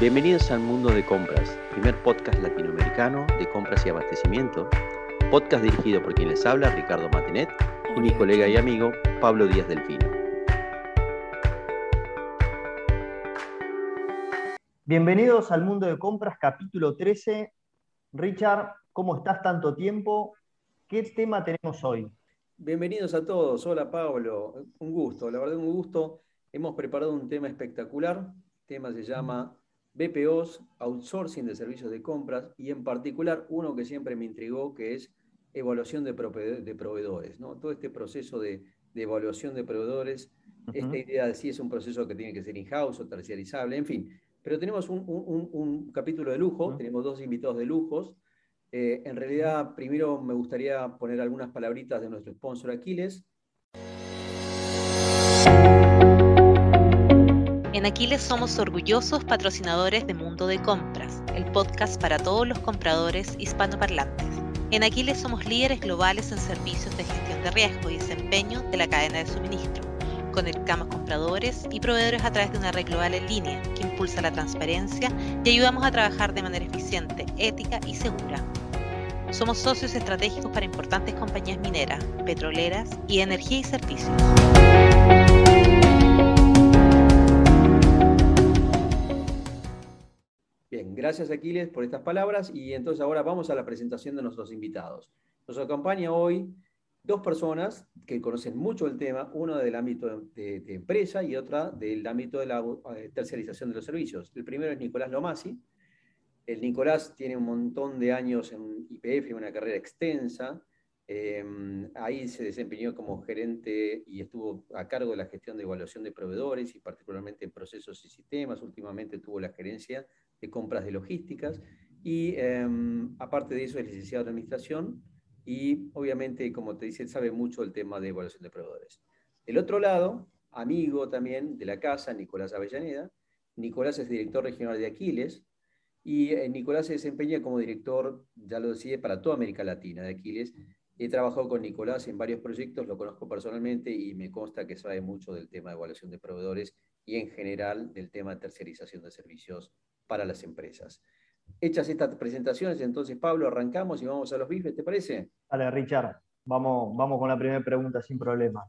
Bienvenidos al Mundo de Compras, primer podcast latinoamericano de compras y abastecimiento, podcast dirigido por quien les habla, Ricardo Matinet, y mi colega y amigo, Pablo Díaz Delfino. Bienvenidos al Mundo de Compras, capítulo 13. Richard, ¿cómo estás tanto tiempo? ¿Qué tema tenemos hoy? Bienvenidos a todos. Hola Pablo, un gusto, la verdad un gusto. Hemos preparado un tema espectacular. El tema se llama BPOs, outsourcing de servicios de compras y en particular uno que siempre me intrigó que es evaluación de, proveedores. ¿no? Todo este proceso de, evaluación de proveedores, esta idea de si es un proceso que tiene que ser in-house o terciarizable, en fin. Pero tenemos un, capítulo de lujo, tenemos dos invitados de lujos. Eh, en realidad, primero me gustaría poner algunas palabritas de nuestro sponsor Aquiles, En Aquiles somos orgullosos patrocinadores de Mundo de Compras, el podcast para todos los compradores hispanoparlantes. En Aquiles somos líderes globales en servicios de gestión de riesgo y desempeño de la cadena de suministro. Conectamos compradores y proveedores a través de una red global en línea que impulsa la transparencia y ayudamos a trabajar de manera eficiente, ética y segura. Somos socios estratégicos para importantes compañías mineras, petroleras y energía y servicios. Gracias Aquiles por estas palabras y entonces ahora vamos a la presentación de nuestros invitados. Nos acompaña hoy dos personas que conocen mucho el tema, uno del ámbito de, empresa y otra del ámbito de la eh, terciarización de los servicios. El primero es Nicolás Lomasi. El Nicolás tiene un montón de años en IPF, una carrera extensa. Eh, ahí se desempeñó como gerente y estuvo a cargo de la gestión de evaluación de proveedores y particularmente en procesos y sistemas. Últimamente tuvo la gerencia de compras de logísticas. Y em, aparte de eso, es licenciado en administración y obviamente, como te dice, sabe mucho el tema de evaluación de proveedores. El otro lado, amigo también de la casa, Nicolás Avellaneda. Nicolás es director regional de Aquiles y eh, Nicolás se desempeña como director, ya lo decía, para toda América Latina de Aquiles. He trabajado con Nicolás en varios proyectos, lo conozco personalmente y me consta que sabe mucho del tema de evaluación de proveedores y en general del tema de tercerización de servicios para las empresas. Hechas estas presentaciones, entonces, Pablo, arrancamos y vamos a los bifes, ¿te parece? Dale, Richard, vamos, vamos con la primera pregunta sin problema.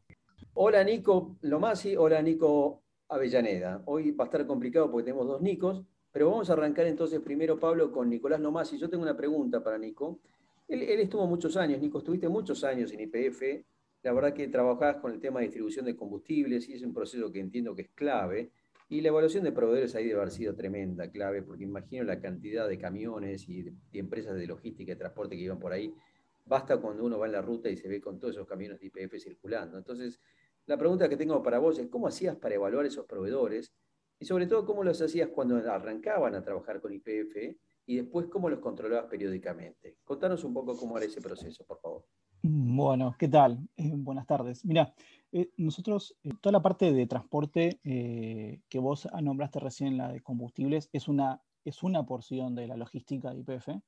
Hola, Nico Lomasi, hola, Nico Avellaneda. Hoy va a estar complicado porque tenemos dos Nicos, pero vamos a arrancar entonces primero, Pablo, con Nicolás Lomasi. Yo tengo una pregunta para Nico. Él, él, estuvo muchos años, Nico, estuviste muchos años en IPF. La verdad que trabajabas con el tema de distribución de combustibles y es un proceso que entiendo que es clave. Y la evaluación de proveedores ahí debe haber sido tremenda, clave, porque imagino la cantidad de camiones y, empresas de logística y transporte que iban por ahí. Basta cuando uno va en la ruta y se ve con todos esos camiones de IPF circulando. Entonces, la pregunta que tengo para vos es, ¿cómo hacías para evaluar esos proveedores? Y sobre todo, ¿cómo los hacías cuando arrancaban a trabajar con IPF? Y después, ¿cómo los controlabas periódicamente? Contanos un poco cómo era ese proceso, por favor. Bueno, ¿qué tal? Eh, buenas tardes. Mira, eh, nosotros, eh, toda la parte de transporte que vos nombraste recién, la de combustibles, es una, es una porción de la logística de IPF,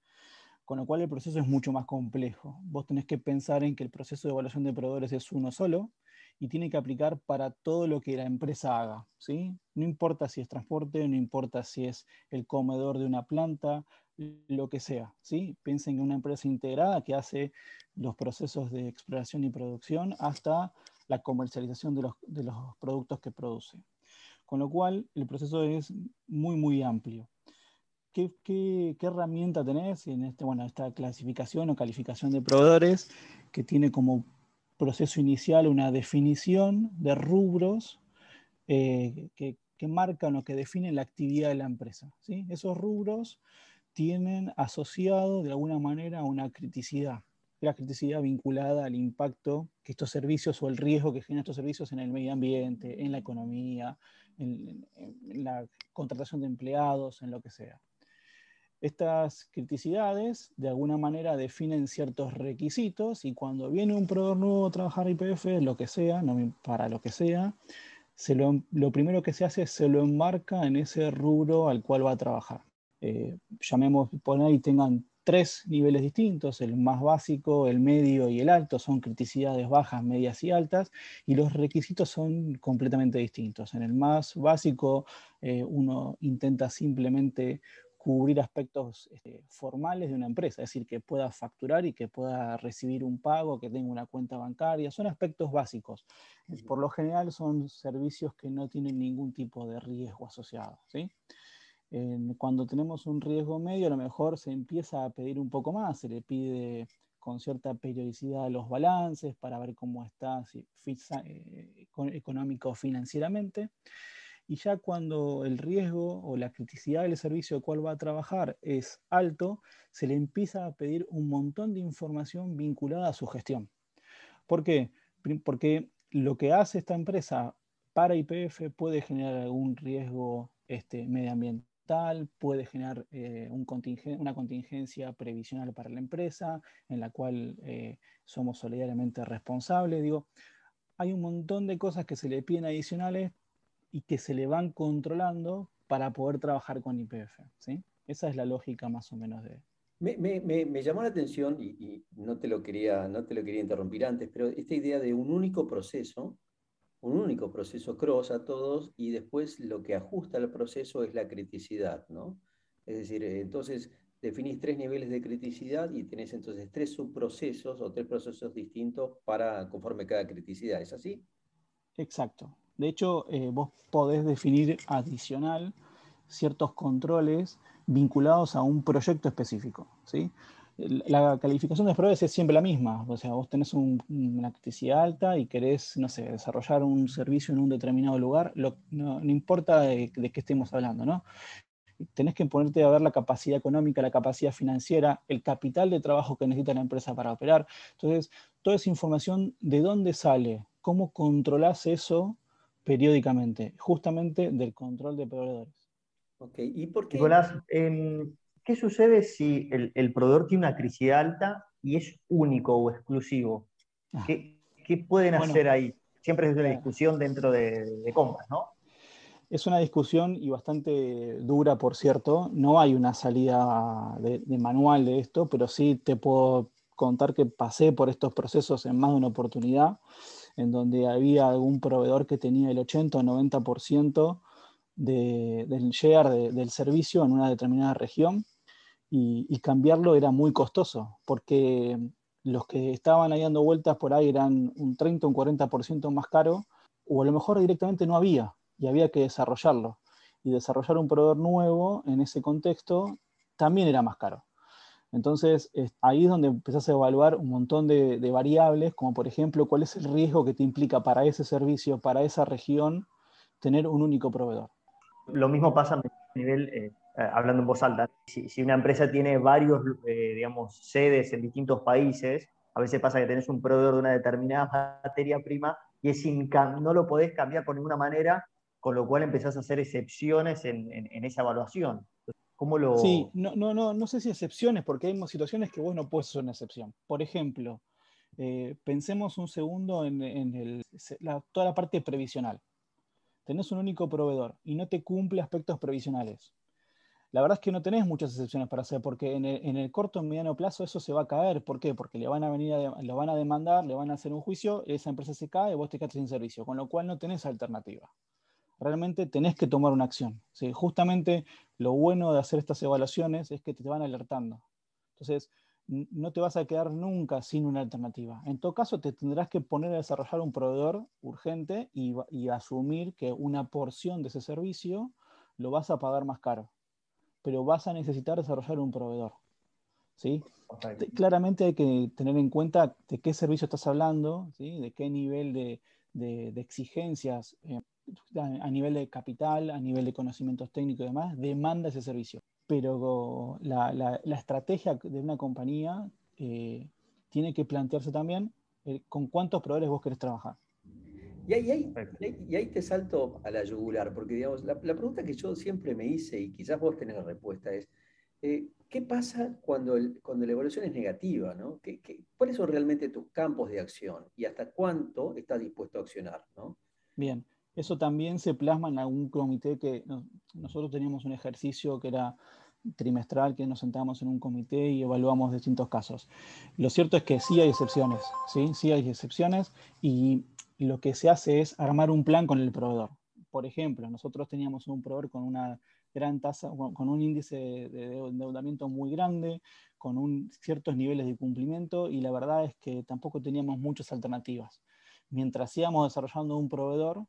con lo cual el proceso es mucho más complejo. Vos tenés que pensar en que el proceso de evaluación de proveedores es uno solo y tiene que aplicar para todo lo que la empresa haga. ¿sí? No importa si es transporte, no importa si es el comedor de una planta, lo que sea. ¿sí? Piensen en una empresa integrada que hace los procesos de exploración y producción hasta la comercialización de los, de los productos que produce. Con lo cual, el proceso es muy, muy amplio. ¿Qué, qué, qué herramienta tenés en este, bueno, esta clasificación o calificación de proveedores que tiene como proceso inicial una definición de rubros eh, que, que, marcan o que definen la actividad de la empresa? ¿sí? Esos rubros tienen asociado de alguna manera una criticidad, la criticidad vinculada al impacto que estos servicios o el riesgo que generan estos servicios en el medio ambiente, en la economía, en, la contratación de empleados, en lo que sea. Estas criticidades de alguna manera definen ciertos requisitos y cuando viene un proveedor nuevo a trabajar IPF, lo que sea, para lo que sea, se lo, lo primero que se hace es se lo enmarca en ese rubro al cual va a trabajar. Eh, llamemos, por ahí tengan tres niveles distintos, el más básico, el medio y el alto, son criticidades bajas, medias y altas, y los requisitos son completamente distintos. En el más básico, eh, uno intenta simplemente cubrir aspectos este, formales de una empresa, es decir, que pueda facturar y que pueda recibir un pago, que tenga una cuenta bancaria, son aspectos básicos. Por lo general son servicios que no tienen ningún tipo de riesgo asociado. ¿sí? Cuando tenemos un riesgo medio, a lo mejor se empieza a pedir un poco más, se le pide con cierta periodicidad los balances para ver cómo está si, eh, económico financieramente. Y ya cuando el riesgo o la criticidad del servicio al cual va a trabajar es alto, se le empieza a pedir un montón de información vinculada a su gestión. ¿Por qué? Porque lo que hace esta empresa para IPF puede generar algún riesgo este, medioambiental puede generar eh, una contingencia previsional para la empresa, en la cual eh, somos solidariamente responsables. Digo, hay un montón de cosas que se le piden adicionales y que se le van controlando para poder trabajar con IPF. ¿sí? Esa es la lógica más o menos de... Me, llamó la atención, y, y, no, te lo quería, no te lo quería interrumpir antes, pero esta idea de un único proceso un único proceso cross a todos y después lo que ajusta al proceso es la criticidad, ¿no? Es decir, eh, entonces definís tres niveles de criticidad y tenés entonces tres subprocesos o tres procesos distintos para conforme cada criticidad, ¿es así? Exacto. De hecho, eh, vos podés definir adicional ciertos controles vinculados a un proyecto específico, ¿sí? La calificación de pruebas es siempre la misma. O sea, vos tenés una criticidad alta y querés, no sé, desarrollar un servicio en un determinado lugar, no, importa de, qué estemos hablando, ¿no? Tenés que ponerte a ver la capacidad económica, la capacidad financiera, el capital de trabajo que necesita la empresa para operar. Entonces, toda esa información, ¿de dónde sale? ¿Cómo controlás eso periódicamente? Justamente del control de proveedores. Ok, ¿y por qué? Nicolás, ¿qué sucede si el, proveedor tiene una crisis alta y es único o exclusivo? Ah. ¿Qué, pueden hacer ahí? Siempre es una discusión dentro de, compras, ¿no? Es una discusión y bastante dura, por cierto. No hay una salida de, manual de esto, pero sí te puedo contar que pasé por estos procesos en más de una oportunidad, en donde había algún proveedor que tenía el 80 o 90% del share del servicio en una determinada región y, cambiarlo era muy costoso, porque los que estaban ahí dando vueltas por ahí eran un 30 o un 40% más caro, o a lo mejor directamente no había, y había que desarrollarlo. Y desarrollar un proveedor nuevo en ese contexto también era más caro. Entonces, ahí es donde empezás a evaluar un montón de, variables, como por ejemplo, cuál es el riesgo que te implica para ese servicio, para esa región, tener un único proveedor. Lo mismo pasa a nivel eh, hablando en voz alta, si, una empresa tiene varios, eh, digamos, sedes en distintos países, a veces pasa que tenés un proveedor de una determinada materia prima y es no lo podés cambiar por ninguna manera, con lo cual empezás a hacer excepciones en, esa evaluación. ¿Cómo lo... Sí, no, no, no, no sé si excepciones, porque hay situaciones que vos no puedes hacer una excepción. Por ejemplo, eh, pensemos un segundo en, toda la parte previsional. Tenés un único proveedor y no te cumple aspectos previsionales la verdad es que no tenés muchas excepciones para hacer, porque en el, corto o mediano plazo eso se va a caer. ¿Por qué? Porque le van a venir lo van a demandar, le van a hacer un juicio, esa empresa se cae y vos te quedas sin servicio, con lo cual no tenés alternativa. Realmente tenés que tomar una acción. Justamente lo bueno de hacer estas evaluaciones es que te van alertando. Entonces, no te vas a quedar nunca sin una alternativa. En todo caso, te tendrás que poner a desarrollar un proveedor urgente y, y asumir que una porción de ese servicio lo vas a pagar más caro pero vas a necesitar desarrollar un proveedor. ¿sí? Claramente hay que tener en cuenta de qué servicio estás hablando, ¿sí? de qué nivel de, exigencias eh, a nivel de capital, a nivel de conocimientos técnicos y demás, demanda ese servicio. Pero la, estrategia de una compañía eh, tiene que plantearse también eh, con cuántos proveedores vos querés trabajar. Y ahí, y ahí, te salto a la yugular, porque digamos, la, pregunta que yo siempre me hice, y quizás vos tenés la respuesta, es, eh, ¿qué pasa cuando, cuando la evolución es negativa? ¿no? ¿Qué, cuáles son realmente tus campos de acción y hasta cuánto estás dispuesto a accionar? ¿no? Bien, eso también se plasma en algún comité que nosotros teníamos un ejercicio que era trimestral que nos sentamos en un comité y evaluamos distintos casos. Lo cierto es que sí hay excepciones, sí, sí hay excepciones y lo que se hace es armar un plan con el proveedor. Por ejemplo, nosotros teníamos un proveedor con una gran tasa, con un índice de endeudamiento muy grande, con un, ciertos niveles de cumplimiento y la verdad es que tampoco teníamos muchas alternativas. Mientras íbamos desarrollando un proveedor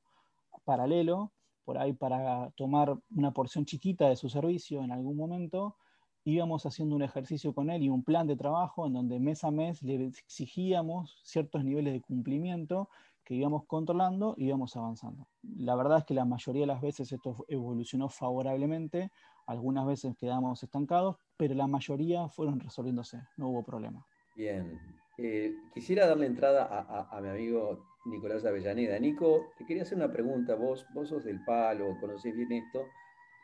paralelo, por ahí para tomar una porción chiquita de su servicio en algún momento, íbamos haciendo un ejercicio con él y un plan de trabajo en donde mes a mes le exigíamos ciertos niveles de cumplimiento que íbamos controlando y íbamos avanzando. La verdad es que la mayoría de las veces esto evolucionó favorablemente, algunas veces quedamos estancados, pero la mayoría fueron resolviéndose, no hubo problema. Bien, eh, quisiera darle entrada a, mi amigo Nicolás Avellaneda. Nico, te quería hacer una pregunta, vos, vos sos del palo, conocés bien esto,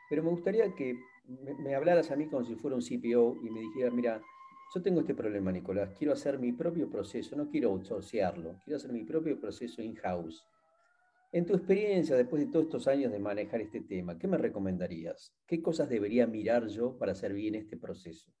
pero me gustaría que me, me hablaras a mí como si fuera un CPO y me dijeras, mira, yo tengo este problema, Nicolás. Quiero hacer mi propio proceso, no quiero outsourcearlo. Quiero hacer mi propio proceso in-house. En tu experiencia, después de todos estos años de manejar este tema, ¿qué me recomendarías? ¿Qué cosas debería mirar yo para hacer bien este proceso?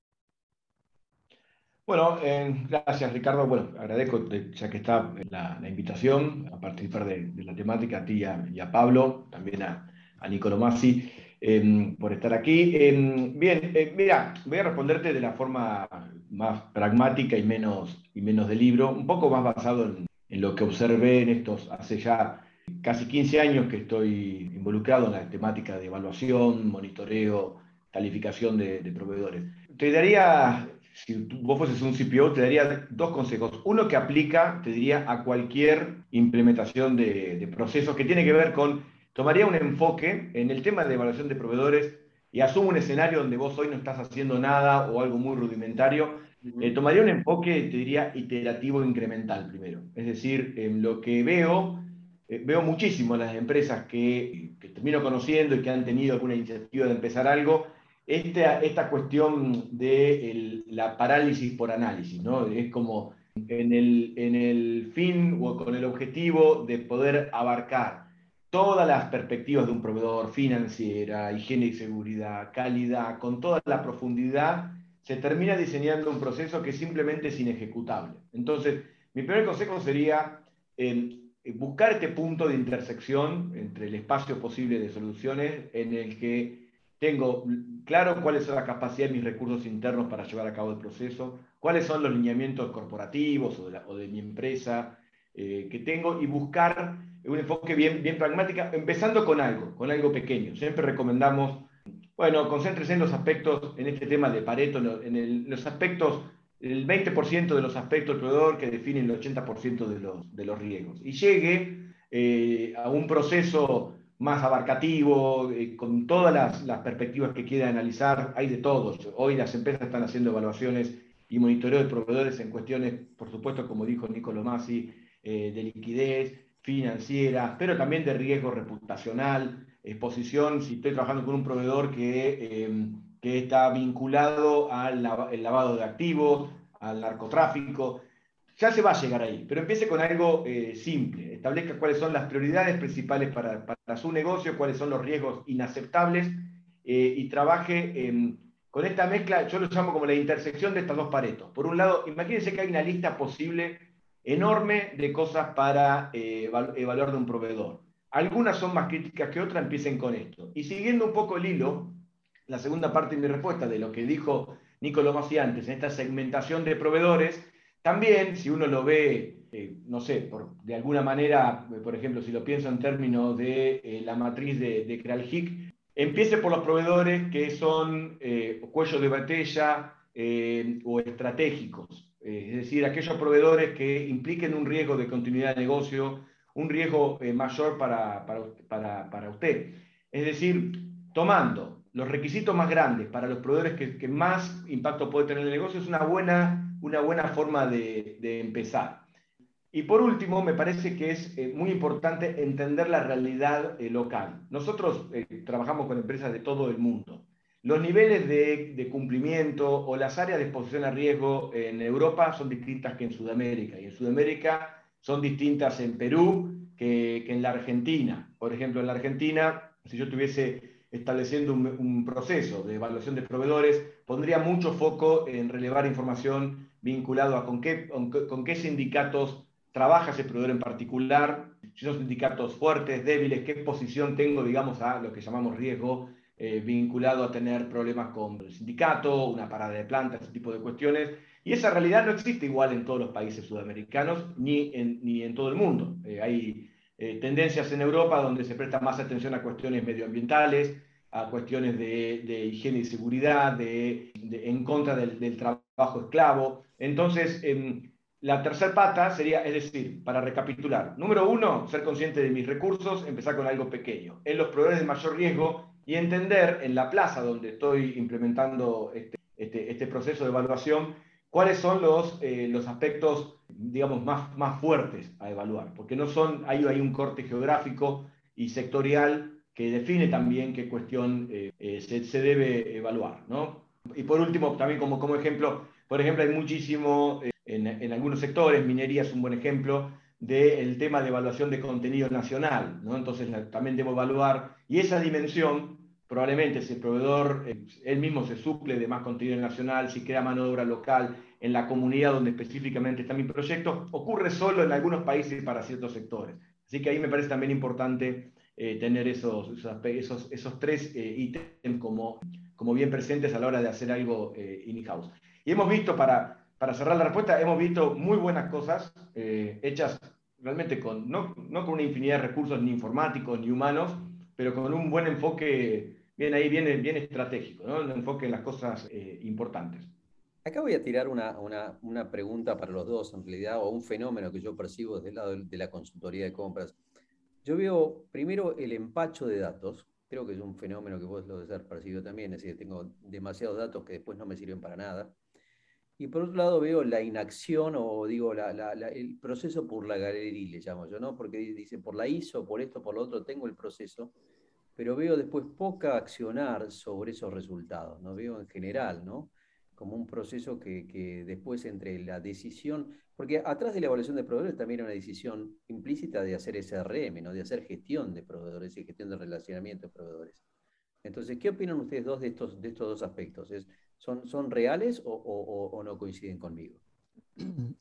Bueno, eh, gracias Ricardo. Bueno, agradezco ya que está la, invitación a participar de, la temática, a ti y a, Pablo, también a, a Nicolo Massi, em, por estar aquí. Em, bien, eh, mira, voy a responderte de la forma más pragmática y menos, y menos de libro, un poco más basado en, lo que observé en estos, hace ya casi 15 años que estoy involucrado en la temática de evaluación, monitoreo, calificación de, proveedores. Te daría, si vos fueses un CPO, te daría dos consejos. Uno que aplica, te diría, a cualquier implementación de, de procesos que tiene que ver con, tomaría un enfoque en el tema de evaluación de proveedores y asumo un escenario donde vos hoy no estás haciendo nada o algo muy rudimentario, eh, tomaría un enfoque, te diría, iterativo incremental primero. Es decir, en lo que veo, eh, veo muchísimo las empresas que, que, termino conociendo y que han tenido alguna iniciativa de empezar algo, esta, esta cuestión de la parálisis por análisis, ¿no? Es como en el, en el fin o con el objetivo de poder abarcar todas las perspectivas de un proveedor, financiera, higiene y seguridad, calidad, con toda la profundidad, se termina diseñando un proceso que simplemente es inejecutable. Entonces, mi primer consejo sería eh, buscar este punto de intersección entre el espacio posible de soluciones en el que tengo claro cuáles son las capacidades de mis recursos internos para llevar a cabo el proceso, cuáles son los lineamientos corporativos o de, mi empresa eh, que tengo y buscar un enfoque bien, bien pragmático, empezando con algo, con algo pequeño. Siempre recomendamos, bueno, concéntrese en los aspectos, en este tema de Pareto, en los aspectos, el 20% de los aspectos del proveedor que definen el 80% de los, de los riesgos. Y llegue eh, a un proceso más abarcativo, eh, con todas las, las, perspectivas que quiera analizar, hay de todos. Hoy las empresas están haciendo evaluaciones y monitoreo de proveedores en cuestiones, por supuesto, como dijo Nicolo Masi, eh, de liquidez, financiera, pero también de riesgo reputacional, exposición, si estoy trabajando con un proveedor que, em, que está vinculado al lavado de activos, al narcotráfico, ya se va a llegar ahí, pero empiece con algo eh, simple, establezca cuáles son las prioridades principales para, para, su negocio, cuáles son los riesgos inaceptables eh, y trabaje em, con esta mezcla, yo lo llamo como la intersección de estas dos paretos. Por un lado, imagínense que hay una lista posible enorme de cosas para eh, evaluar de un proveedor. Algunas son más críticas que otras, empiecen con esto. Y siguiendo un poco el hilo, la segunda parte de mi respuesta de lo que dijo Nicolás Masi antes, en esta segmentación de proveedores, también si uno lo ve, eh, no sé, por, de alguna manera, por ejemplo, si lo pienso en términos de eh, la matriz de, de Kralhik, empiece por los proveedores que son cuello de botella o estratégicos. Eh, es decir, aquellos proveedores que impliquen un riesgo de continuidad de negocio, un riesgo eh, mayor para, para, usted. Es decir, tomando los requisitos más grandes para los proveedores que, más impacto puede tener el negocio es una buena, una buena forma de, empezar. Y por último, me parece que es eh, muy importante entender la realidad local. Nosotros trabajamos con empresas de todo el mundo. Los niveles de, cumplimiento o las áreas de exposición a riesgo en Europa son distintas que en Sudamérica. Y en Sudamérica son distintas en Perú que, en la Argentina. Por ejemplo, en la Argentina, si yo tuviese estableciendo un, proceso de evaluación de proveedores, pondría mucho foco en relevar información vinculado a con qué, con, qué sindicatos trabaja ese proveedor en particular, si son sindicatos fuertes, débiles, qué posición tengo, digamos, a lo que llamamos riesgo eh, vinculado a tener problemas con el sindicato, una parada de planta, ese tipo de cuestiones. Y esa realidad no existe igual en todos los países sudamericanos ni en, ni en todo el mundo. Eh, hay eh, tendencias en Europa donde se presta más atención a cuestiones medioambientales, a cuestiones de, higiene y seguridad, de, en contra del, trabajo esclavo. Entonces, em, la tercera pata sería, es decir, para recapitular, número uno, ser consciente de mis recursos, empezar con algo pequeño. En los proveedores de mayor riesgo y entender en la plaza donde estoy implementando este, este, este proceso de evaluación, cuáles son los, eh, los aspectos, digamos, más, más fuertes a evaluar, porque no son, hay, hay un corte geográfico y sectorial que define también qué cuestión eh, eh, se, se, debe evaluar. ¿no? Y por último, también como, como ejemplo, por ejemplo, hay muchísimo, en, en, algunos sectores, minería es un buen ejemplo, del tema de evaluación de contenido nacional. ¿no? Entonces también debo evaluar, y esa dimensión probablemente si el proveedor eh, él mismo se suple de más contenido nacional, si crea mano de obra local en la comunidad donde específicamente está mi proyecto, ocurre solo en algunos países para ciertos sectores. Así que ahí me parece también importante eh, tener esos, esos, esos, tres eh, ítems como, como bien presentes a la hora de hacer algo in-house. Y hemos visto, para, para cerrar la respuesta, hemos visto muy buenas cosas hechas realmente con, no, no con una infinidad de recursos ni informáticos ni humanos, pero con un buen enfoque bien ahí, bien, bien estratégico, ¿no? Un enfoque en las cosas eh, importantes. Acá voy a tirar una, una, una, pregunta para los dos, en realidad, o un fenómeno que yo percibo desde el lado de la consultoría de compras. Yo veo primero el empacho de datos, creo que es un fenómeno que vos lo debes haber percibido también, es decir, tengo demasiados datos que después no me sirven para nada. Y por otro lado veo la inacción o digo el proceso por la galería, le llamo yo, ¿no? Porque dice por la ISO, por esto, por lo otro, tengo el proceso, pero veo después poca accionar sobre esos resultados, ¿no? Veo en general, ¿no? Como un proceso que, que después entre la decisión, porque atrás de la evaluación de proveedores también hay una decisión implícita de hacer SRM, ¿no? De hacer gestión de proveedores y gestión de relacionamiento de proveedores. Entonces, ¿qué opinan ustedes dos de estos, de estos dos aspectos? ¿Es, son, ¿Son reales o, o, o no coinciden conmigo?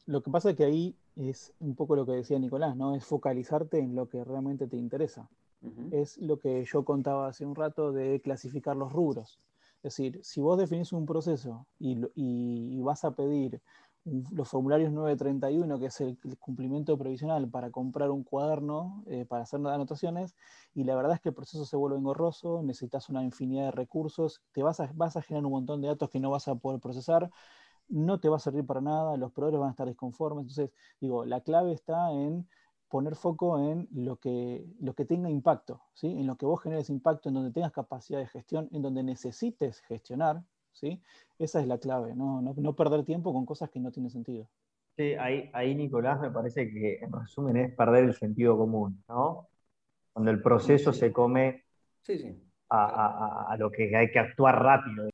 Lo que pasa es que ahí es un poco lo que decía Nicolás, ¿no? Es focalizarte en lo que realmente te interesa es lo que yo contaba hace un rato de clasificar los rubros. Es decir, si vos definís un proceso y, vas a pedir los formularios 931, que es el, cumplimiento provisional para comprar un cuaderno, eh, para hacer anotaciones, y la verdad es que el proceso se vuelve engorroso, necesitas una infinidad de recursos, te vas a, vas a generar un montón de datos que no vas a poder procesar, no te va a servir para nada, los proveedores van a estar desconformes. Entonces, digo, la clave está en poner foco en lo que, lo que tenga impacto, ¿sí? en lo que vos generes impacto, en donde tengas capacidad de gestión, en donde necesites gestionar. ¿Sí? Esa es la clave, ¿no? No, perder tiempo con cosas que no tienen sentido. Sí, ahí, ahí, Nicolás, me parece que en resumen es perder el sentido común, ¿no? Cuando el proceso se come A, lo que hay que actuar rápido.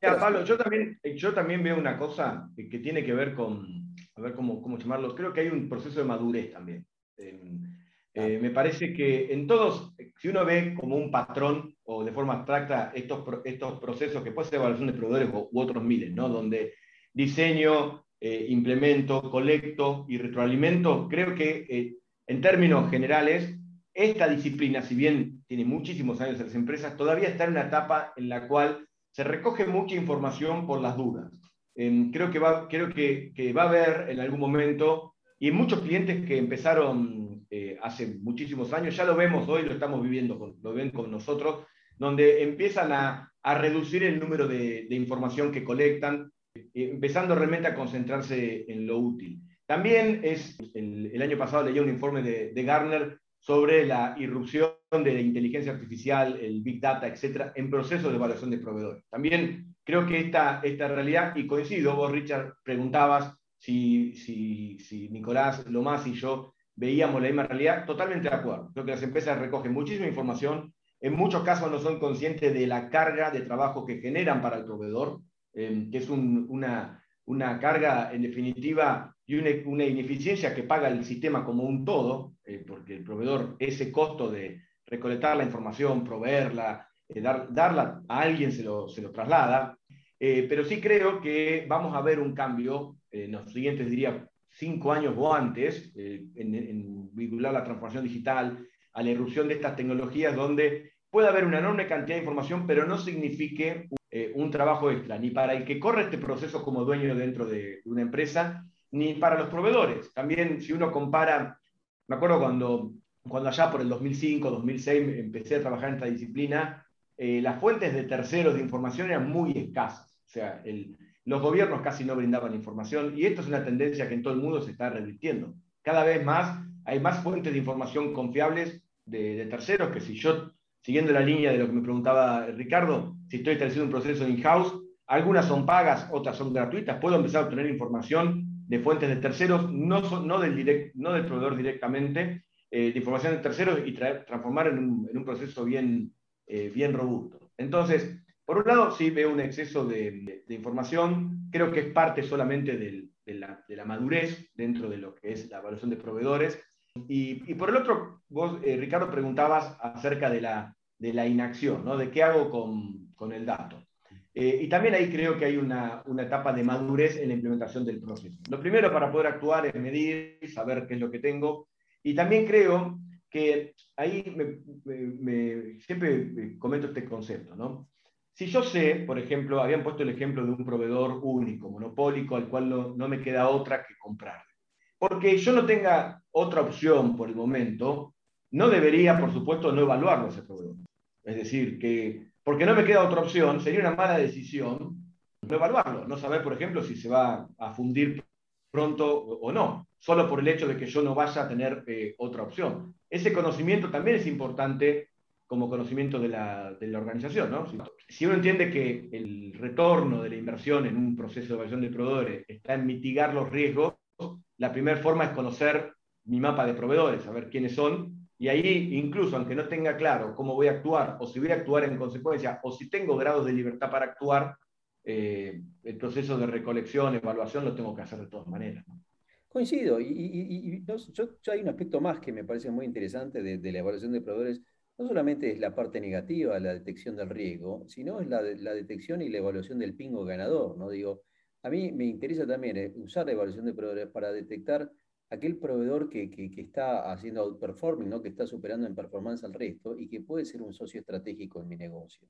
Pablo, yo también, yo también veo una cosa que tiene que ver con, a ver cómo, cómo llamarlo, creo que hay un proceso de madurez también. Eh, me parece que en todos, si uno ve como un patrón o de forma abstracta estos, estos procesos, que puede ser evaluación de proveedores u, otros miles, ¿no? donde diseño, eh, implemento, colecto y retroalimento, creo que eh, en términos generales, esta disciplina, si bien tiene muchísimos años en las empresas, todavía está en una etapa en la cual se recoge mucha información por las dudas. creo que creo que, que va a haber en algún momento y muchos clientes que empezaron eh, hace muchísimos años, ya lo vemos hoy, lo estamos viviendo, lo ven con nosotros, donde empiezan a, a reducir el número de, de, información que colectan, eh, empezando realmente a concentrarse en lo útil. También es, el, año pasado leí un informe de, de, Gartner sobre la irrupción de la inteligencia artificial, el Big Data, etcétera, en procesos de evaluación de proveedores. También creo que esta, esta realidad, y coincido, vos Richard preguntabas si, si, si Nicolás Lomás y yo veíamos la misma realidad, totalmente de acuerdo. Creo que las empresas recogen muchísima información, en muchos casos no son conscientes de la carga de trabajo que generan para el proveedor, eh, que es una, una, carga en definitiva y una, una, ineficiencia que paga el sistema como un todo, eh, porque el proveedor ese costo de recolectar la información, proveerla, darla a alguien se lo, se lo traslada, pero sí creo que vamos a ver un cambio en los siguientes, diría, cinco años o antes, en, en vincular la transformación digital a la irrupción de estas tecnologías donde puede haber una enorme cantidad de información, pero no signifique eh, un trabajo extra, ni para el que corre este proceso como dueño dentro de, una empresa, ni para los proveedores. También si uno compara, me acuerdo cuando, cuando allá por el 2005, 2006 empecé a trabajar en esta disciplina, eh, las fuentes de terceros de información eran muy escasas. O sea, los gobiernos casi no brindaban información y esto es una tendencia que en todo el mundo se está revirtiendo. Cada vez más hay más fuentes de información confiables de, terceros que si yo siguiendo la línea de lo que me preguntaba Ricardo, si estoy haciendo un proceso in-house, algunas son pagas, otras son gratuitas, puedo empezar a obtener información de fuentes de terceros, no, del, no del proveedor directamente, eh, de información de terceros y transformar en un, proceso bien, eh, bien robusto. Entonces, por un lado, sí veo un exceso de, información, creo que es parte solamente de, la, de, la, madurez dentro de lo que es la evaluación de proveedores, y, por el otro, vos, eh, Ricardo, preguntabas acerca de la, de la inacción, ¿no? De qué hago con, con el dato. Eh, y también ahí creo que hay una, una, etapa de madurez en la implementación del proceso. Lo primero para poder actuar es medir, saber qué es lo que tengo. Y también creo que ahí me, siempre comento este concepto, ¿no? Si yo sé, por ejemplo, habían puesto el ejemplo de un proveedor único, monopólico, al cual no, me queda otra que comprar porque yo no tenga otra opción por el momento, no debería, por supuesto, no evaluarlo ese proveedor. Es decir, que porque no me queda otra opción, sería una mala decisión no evaluarlo, no saber, por ejemplo, si se va a fundir pronto o no, solo por el hecho de que yo no vaya a tener eh, otra opción. Ese conocimiento también es importante como conocimiento de la, de la organización. ¿no? Si, si, uno entiende que el retorno de la inversión en un proceso de evaluación de proveedores está en mitigar los riesgos, la primera forma es conocer mi mapa de proveedores, saber quiénes son, y ahí incluso aunque no tenga claro cómo voy a actuar, o si voy a actuar en consecuencia, o si tengo grados de libertad para actuar, eh, el proceso de recolección, evaluación, lo tengo que hacer de todas maneras. Coincido, y, yo, hay un aspecto más que me parece muy interesante de, la evaluación de proveedores, no solamente es la parte negativa, la detección del riesgo, sino es la, detección y la evaluación del pingo ganador, ¿no? Digo, a mí me interesa también eh, usar la evaluación de proveedores para detectar aquel proveedor que, está haciendo outperforming, ¿no? que está superando en performance al resto y que puede ser un socio estratégico en mi negocio.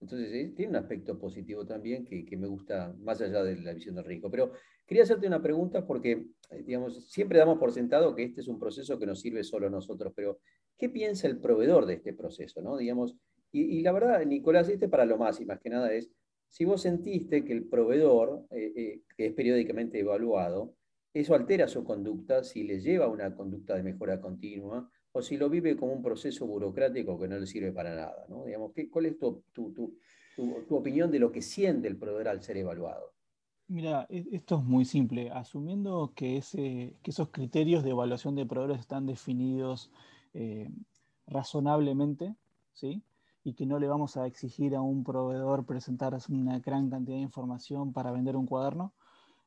Entonces, eh, tiene un aspecto positivo también que, me gusta más allá de la visión del riesgo. Pero quería hacerte una pregunta porque, eh, digamos, siempre damos por sentado que este es un proceso que nos sirve solo a nosotros, pero ¿qué piensa el proveedor de este proceso? ¿no? Digamos, y, la verdad, Nicolás, este para lo más y más que nada es, si vos sentiste que el proveedor, eh, eh, es periódicamente evaluado, eso altera su conducta, si le lleva a una conducta de mejora continua, o si lo vive como un proceso burocrático que no le sirve para nada. ¿no? Digamos, ¿Cuál es tu, opinión de lo que siente el proveedor al ser evaluado? Mira, e, esto es muy simple. Asumiendo que, ese, que esos criterios de evaluación de proveedores están definidos eh, razonablemente, ¿sí? y que no le vamos a exigir a un proveedor presentar una gran cantidad de información para vender un cuaderno,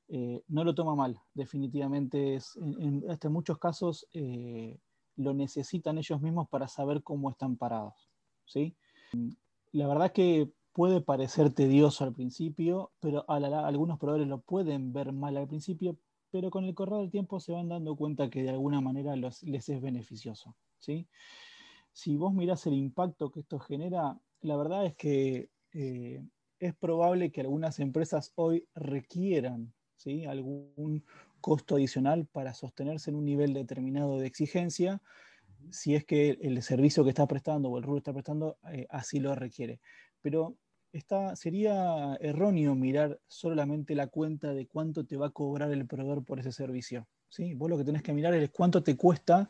eh, no lo toma mal. Definitivamente, es, en, en, muchos casos eh, lo necesitan ellos mismos para saber cómo están parados. ¿sí? La verdad que puede parecer tedioso al principio, pero algunos proveedores lo pueden ver mal al principio, pero con el correr del tiempo se van dando cuenta que de alguna manera les es beneficioso. ¿Sí? si vos mirás el impacto que esto genera, la verdad es que eh, es probable que algunas empresas hoy requieran ¿sí? algún costo adicional para sostenerse en un nivel determinado de exigencia, si es que el servicio que está prestando o el rubro que está prestando eh, así lo requiere. Pero está, sería erróneo mirar solamente la cuenta de cuánto te va a cobrar el proveedor por ese servicio. ¿sí? Vos lo que tenés que mirar es cuánto te cuesta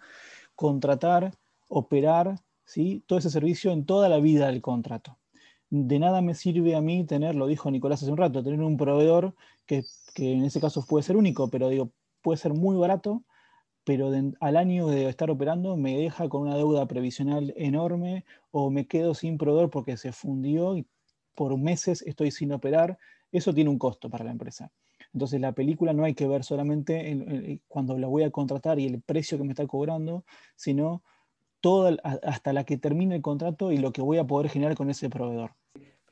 contratar operar ¿sí? todo ese servicio en toda la vida del contrato. De nada me sirve a mí tener, lo dijo Nicolás hace un rato, tener un proveedor que, en ese caso puede ser único, pero digo, puede ser muy barato, pero al año de estar operando me deja con una deuda previsional enorme o me quedo sin proveedor porque se fundió y por meses estoy sin operar. Eso tiene un costo para la empresa. Entonces la película no hay que ver solamente cuando la voy a contratar y el precio que me está cobrando, sino toda, hasta la que termine el contrato y lo que voy a poder generar con ese proveedor.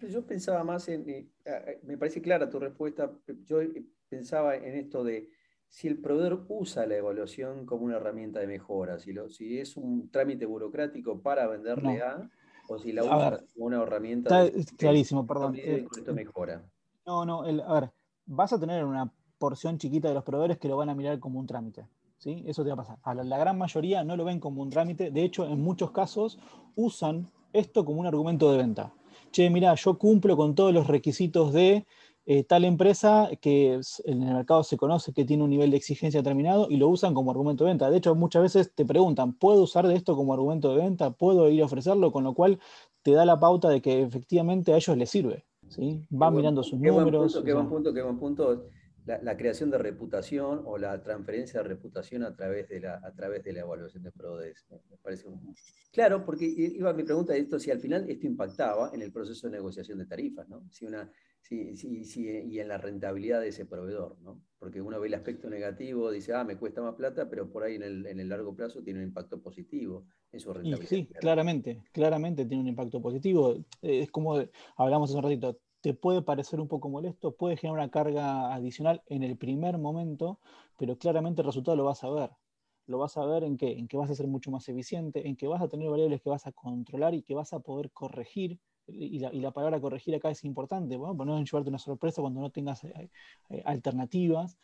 yo pensaba más en, eh, me parece clara tu respuesta, yo pensaba en esto de si el proveedor usa la evaluación como una herramienta de mejora, si, lo, si es un trámite burocrático para venderle a, o si la usa como una herramienta. Está de, clarísimo, perdón. Eh, esto mejora. No, no, a ver, vas a tener una porción chiquita de los proveedores que lo van a mirar como un trámite. ¿sí? Eso te va a pasar. A la, gran mayoría no lo ven como un trámite. De hecho, en muchos casos usan esto como un argumento de venta. Che, mira, yo cumplo con todos los requisitos de eh, tal empresa que en el mercado se conoce que tiene un nivel de exigencia determinado y lo usan como argumento de venta. De hecho, muchas veces te preguntan, ¿puedo usar de esto como argumento de venta? ¿Puedo ir a ofrecerlo? Con lo cual te da la pauta de que efectivamente a ellos les sirve. ¿Sí? Van mirando sus números. qué buen punto, qué buen punto la, creación de reputación o la transferencia de reputación a través de la, a través de la evaluación de PRODES. Me parece Claro, porque iba mi pregunta de esto, si al final esto impactaba en el proceso de negociación de tarifas, ¿no? Si una, si, si, si, y en la rentabilidad de ese proveedor, ¿no? Porque uno ve el aspecto negativo, dice, ah, me cuesta más plata, pero por ahí en el, en el largo plazo tiene un impacto positivo en su rentabilidad. sí, claramente, claramente tiene un impacto positivo. Es como hablamos hace un ratito, te puede parecer un poco molesto, puede generar una carga adicional en el primer momento, pero claramente el resultado lo vas a ver. Lo vas a ver en que, en que vas a ser mucho más eficiente, en que vas a tener variables que vas a controlar y que vas a poder corregir. Y la, palabra corregir acá es importante, bueno, para no llevarte una sorpresa cuando no tengas eh, eh, alternativas.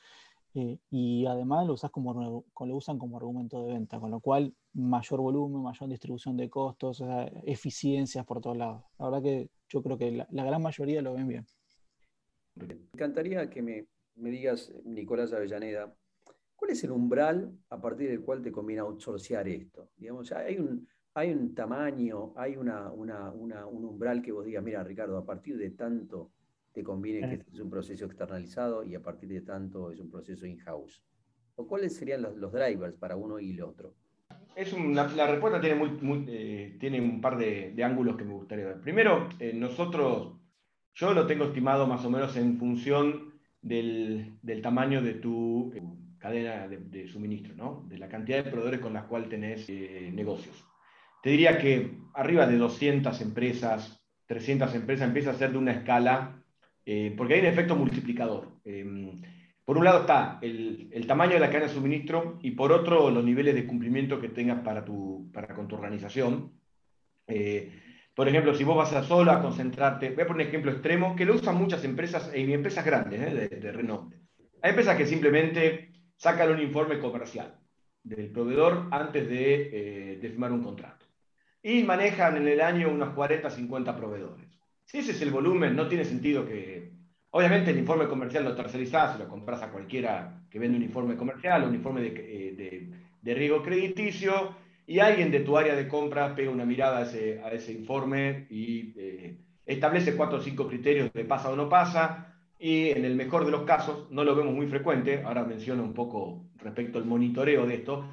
Eh, y además lo, usas como, lo usan como argumento de venta, con lo cual mayor volumen, mayor distribución de costos, eficiencias por todos lados. La verdad que yo creo que la, gran mayoría lo ven bien. Me encantaría que me, digas, Nicolás Avellaneda, ¿cuál es el umbral a partir del cual te conviene outsourcear esto? Digamos, hay un, hay un tamaño, hay una, un umbral que vos digas, mira, Ricardo, a partir de tanto te conviene que este es un proceso externalizado y a partir de tanto es un proceso in-house? ¿O cuáles serían los, drivers para uno y el otro? Es la respuesta tiene, muy, eh, tiene un par de, ángulos que me gustaría ver. Primero, eh, nosotros, yo lo tengo estimado más o menos en función del, tamaño de tu eh, cadena de, suministro, ¿no? de la cantidad de proveedores con las cuales tenés negocios. Te diría que arriba de 200 empresas, 300 empresas, empieza a ser de una escala eh, porque hay un efecto multiplicador. Eh, por un lado está el, tamaño de la cadena de suministro y por otro los niveles de cumplimiento que tengas para, tu, para con tu organización. Eh, por ejemplo, si vos vas a solo a concentrarte, voy a poner un ejemplo extremo que lo usan muchas empresas, y empresas grandes de, renombre. Hay empresas que simplemente sacan un informe comercial del proveedor antes de, de firmar un contrato. Y manejan en el año unos 40, 50 proveedores. Si ese es el volumen, no tiene sentido que... Obviamente el informe comercial lo tercerizás, lo compras a cualquiera que vende un informe comercial, un informe de, de, riesgo crediticio, y alguien de tu área de compra pega una mirada a ese, a ese informe y eh, establece cuatro o cinco criterios de pasa o no pasa, y en el mejor de los casos, no lo vemos muy frecuente, ahora menciono un poco respecto al monitoreo de esto,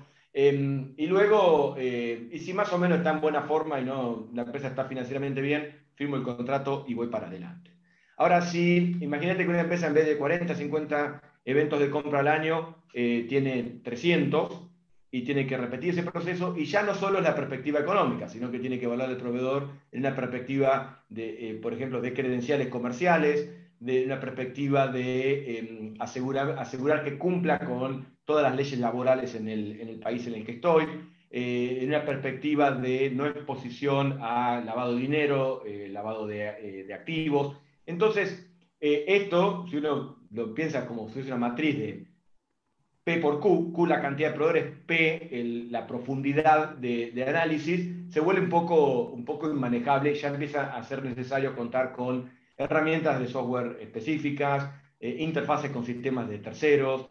em, y luego, eh, y si más o menos está en buena forma y no, la empresa está financieramente bien, firmo el contrato y voy para adelante. Ahora sí, imagínate que una empresa en vez de 40, 50 eventos de compra al año, eh, tiene 300 y tiene que repetir ese proceso y ya no solo es la perspectiva económica, sino que tiene que evaluar el proveedor en una perspectiva de, eh, por ejemplo, de credenciales comerciales, de una perspectiva de em, asegurar, asegurar que cumpla con todas las leyes laborales en el, en el país en el que estoy, eh, en una perspectiva de no exposición a lavado de dinero, eh, lavado de, eh, de, activos. Entonces, esto, si uno lo piensa como si fuese una matriz de P por Q, Q la cantidad de proveedores, P la profundidad de, análisis, se vuelve un poco, un poco inmanejable, ya empieza a ser necesario contar con herramientas de software específicas, interfaces con sistemas de terceros,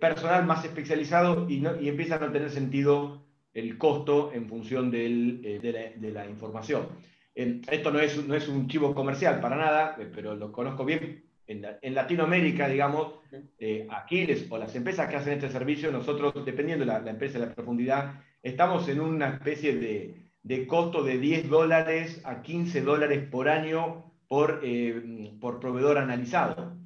personal más especializado y, no, empieza a tener sentido el costo en función eh, de, la, información. esto no es, no es un chivo comercial para nada, eh, pero lo conozco bien. En, Latinoamérica, digamos, eh, Aquiles o las empresas que hacen este servicio, nosotros, dependiendo de la, empresa de la profundidad, estamos en una especie de, costo de 10 dólares a 15 dólares por año por proveedor analizado.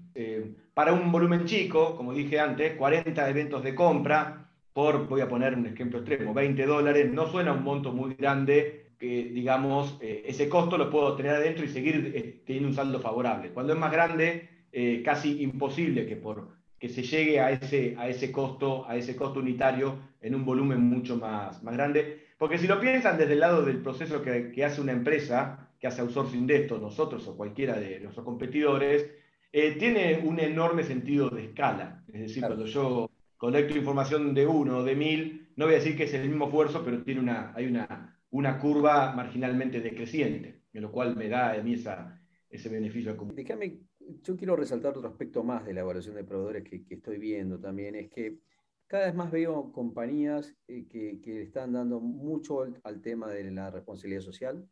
Para un volumen chico, como dije antes, 40 eventos de compra, por, voy a poner un ejemplo extremo, 20 dólares, no suena un monto muy grande que, digamos, eh, ese costo lo puedo tener adentro y seguir eh, teniendo un saldo favorable. Cuando es más grande, eh, casi imposible que, por, que se llegue a ese, a, ese costo, a ese costo unitario en un volumen mucho más, más grande. Porque si lo piensan desde el lado del proceso que hace una empresa, que hace outsourcing de esto, nosotros o cualquiera de nuestros competidores, tiene un enorme sentido de escala. Es decir, cuando yo colecto información de uno o de mil, no voy a decir que es el mismo esfuerzo, pero tiene una, hay una, una curva marginalmente decreciente, en lo cual me da a mí esa, ese beneficio. Déjame, yo quiero resaltar otro aspecto más de la evaluación de proveedores que, estoy viendo también, es que cada vez más veo compañías eh, que, que, están dando mucho al, tema de la responsabilidad social,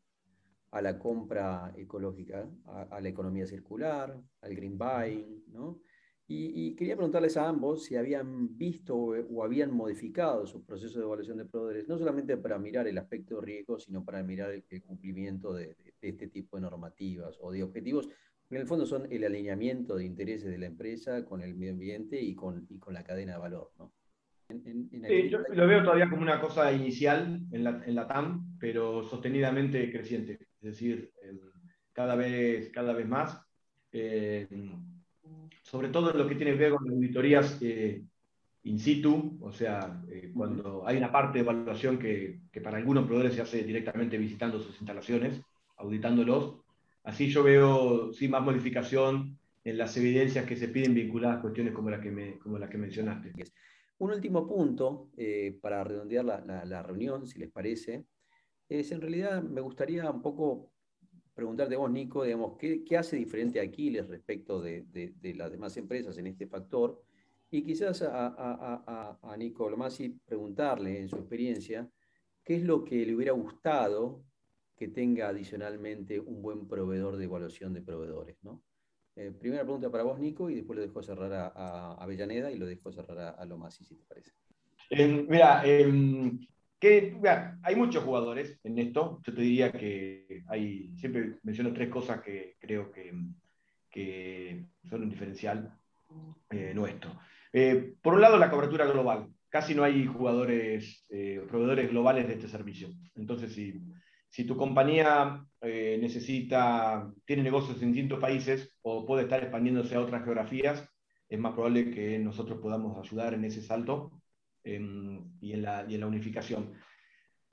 a la compra ecológica, a, la economía circular, al green buying, ¿no? Y, quería preguntarles a ambos si habían visto o, habían modificado sus procesos de evaluación de proveedores, no solamente para mirar el aspecto de riesgo, sino para mirar el, cumplimiento de, este tipo de normativas o de objetivos, que en el fondo son el alineamiento de intereses de la empresa con el medio ambiente y con, y con la cadena de valor. ¿no? Yo lo veo todavía como una cosa inicial en la, en la TAM, pero sostenidamente creciente, es decir, cada, vez, cada vez más. Eh, sobre todo en lo que tiene que ver con auditorías eh, in situ, o sea, eh, cuando hay una parte de evaluación que, que, para algunos proveedores se hace directamente visitando sus instalaciones, auditándolos. Así yo veo sí más modificación en las evidencias que se piden vinculadas a cuestiones como la que, me, como la que mencionaste. Un último punto eh, para redondear la, reunión, si les parece, es en realidad me gustaría un poco preguntarte vos, Nico, digamos, ¿qué, ¿qué, hace diferente Aquiles respecto de, de, las demás empresas en este factor? Y quizás a, a, a, a Nico Lomasi preguntarle, en su experiencia, ¿qué es lo que le hubiera gustado que tenga adicionalmente un buen proveedor de evaluación de proveedores? ¿no? Eh, primera pregunta para vos, Nico, y después lo dejo cerrar a, Avellaneda y lo dejo cerrar a, Lomasi, si te parece. Eh, mira, em, hay muchos jugadores en esto. Yo te diría que hay, siempre menciono tres cosas que creo que, que son un diferencial eh, nuestro. Por un lado, la cobertura global. Casi no hay jugadores, proveedores globales de este servicio. Entonces, si, si tu compañía necesita, tiene negocios en distintos países o puede estar expandiéndose a otras geografías, es más probable que nosotros podamos ayudar en ese salto y, en la, y en la unificación.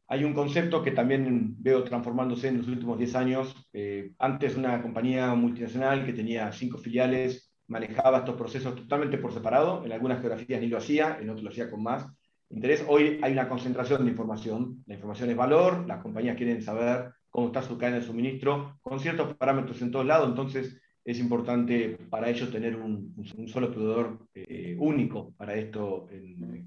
Hay un concepto que también veo transformándose en los últimos 10 años. Eh, antes una compañía multinacional que tenía cinco filiales manejaba estos procesos totalmente por separado. En algunas geografías ni lo hacía, en otras lo hacía con más interés. Hoy hay una concentración de información. La información es valor, las compañías quieren saber cómo está su cadena de suministro, con ciertos parámetros en todos lados. Entonces, es importante para ellos tener un, solo proveedor eh, único para esto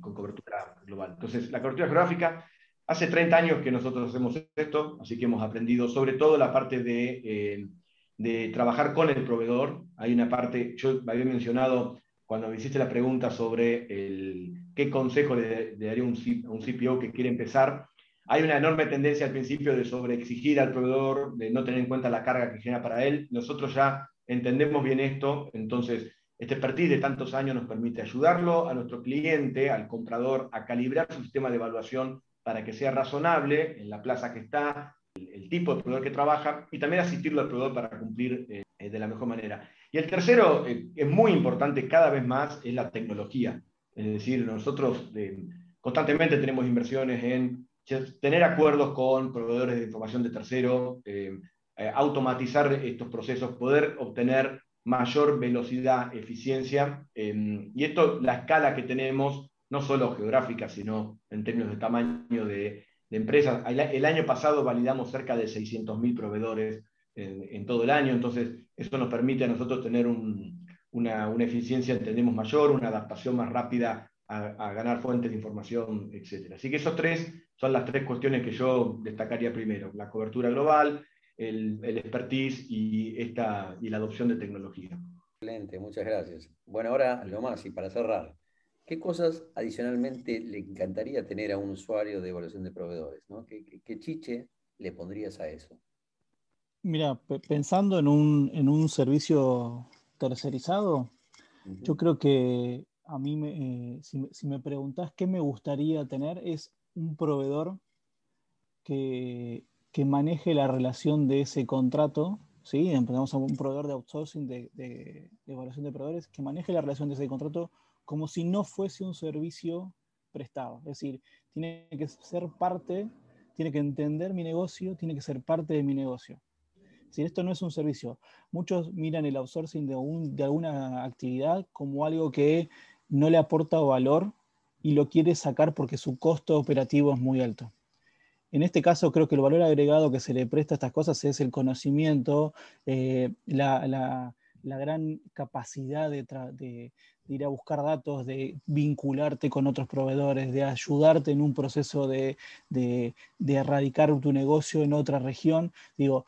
con cobertura global. Entonces, la cobertura geográfica, hace 30 años que nosotros hacemos esto, así que hemos aprendido sobre todo la parte de, eh, de trabajar con el proveedor. Hay una parte, yo había mencionado cuando me hiciste la pregunta sobre el, qué consejo le, daría un, a un CPO que quiere empezar. Hay una enorme tendencia al principio de sobreexigir al proveedor, de no tener en cuenta la carga que genera para él. Nosotros ya entendemos bien esto, entonces este expertise de tantos años nos permite ayudarlo a nuestro cliente, al comprador, a calibrar su sistema de evaluación para que sea razonable en la plaza que está, el, tipo de proveedor que trabaja y también asistirlo al proveedor para cumplir eh, de la mejor manera. Y el tercero, eh, es muy importante cada vez más, es la tecnología. Es decir, nosotros eh, constantemente tenemos inversiones en tener acuerdos con proveedores de información de tercero, eh, automatizar estos procesos, poder obtener mayor velocidad, eficiencia. Em, y esto, la escala que tenemos, no solo geográfica, sino en términos de tamaño de, empresas. El, año pasado validamos cerca de 600.000 proveedores en, todo el año, entonces eso nos permite a nosotros tener una, eficiencia, entendemos, mayor, una adaptación más rápida a, a, ganar fuentes de información, etc. Así que esos tres son las tres cuestiones que yo destacaría primero. La cobertura global, el, expertise y, esta, y la adopción de tecnología. Excelente, muchas gracias. Bueno, ahora lo más, y para cerrar, ¿qué cosas adicionalmente le encantaría tener a un usuario de evaluación de proveedores? ¿Qué, chiche le pondrías a eso? Mira, pensando en un, servicio tercerizado, yo creo que a mí, me, si, si, me preguntás qué me gustaría tener, es un proveedor que, que maneje la relación de ese contrato ¿sí? Empezamos a un proveedor de outsourcing de, evaluación de proveedores que maneje la relación de ese contrato como si no fuese un servicio prestado. Es decir, tiene que ser parte, tiene que entender mi negocio, tiene que ser parte de mi negocio. Si esto no es un servicio. Muchos miran el outsourcing de, un, de alguna actividad como algo que no le aporta valor y lo quiere sacar porque su costo operativo es muy alto. En este caso creo que el valor agregado que se le presta a estas cosas es el conocimiento, eh, la, gran capacidad de, ir a buscar datos, de vincularte con otros proveedores, de ayudarte en un proceso de, erradicar tu negocio en otra región. Digo,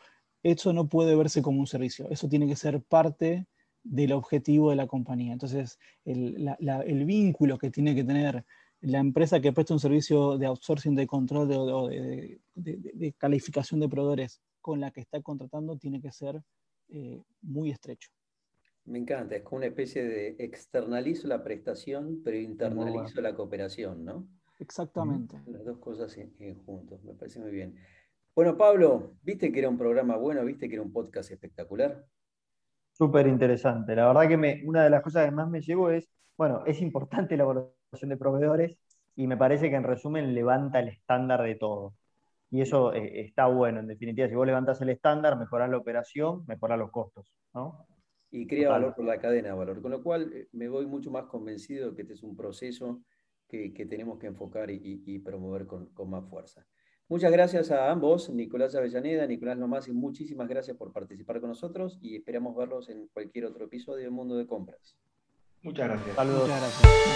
eso no puede verse como un servicio, eso tiene que ser parte del objetivo de la compañía. Entonces, el vínculo que tiene que tener la empresa que presta un servicio de outsourcing de control de, de, calificación de proveedores con la que está contratando tiene que ser eh, muy estrecho. Me encanta, es como una especie de externalizo la prestación, pero internalizo la cooperación, ¿no? Exactamente. Las dos cosas juntos, me parece muy bien. Bueno, Pablo, ¿viste que era un programa bueno? ¿Viste que era un podcast espectacular? Súper interesante. La verdad que me, una de las cosas que más me llevo es, bueno, es importante la de proveedores y me parece que en resumen levanta el estándar de todo. Y eso eh, está bueno, en definitiva. Si vos levantas el estándar, mejorás la operación, mejorás los costos. ¿no? Y crea valor por la cadena de valor. Con lo cual eh, me voy mucho más convencido que este es un proceso que, tenemos que enfocar y, promover con, más fuerza. Muchas gracias a ambos, Nicolás Avellaneda, Nicolás Nomás, y muchísimas gracias por participar con nosotros y esperamos verlos en cualquier otro episodio de Mundo de Compras. Muchas gracias. Saludos. Muchas gracias.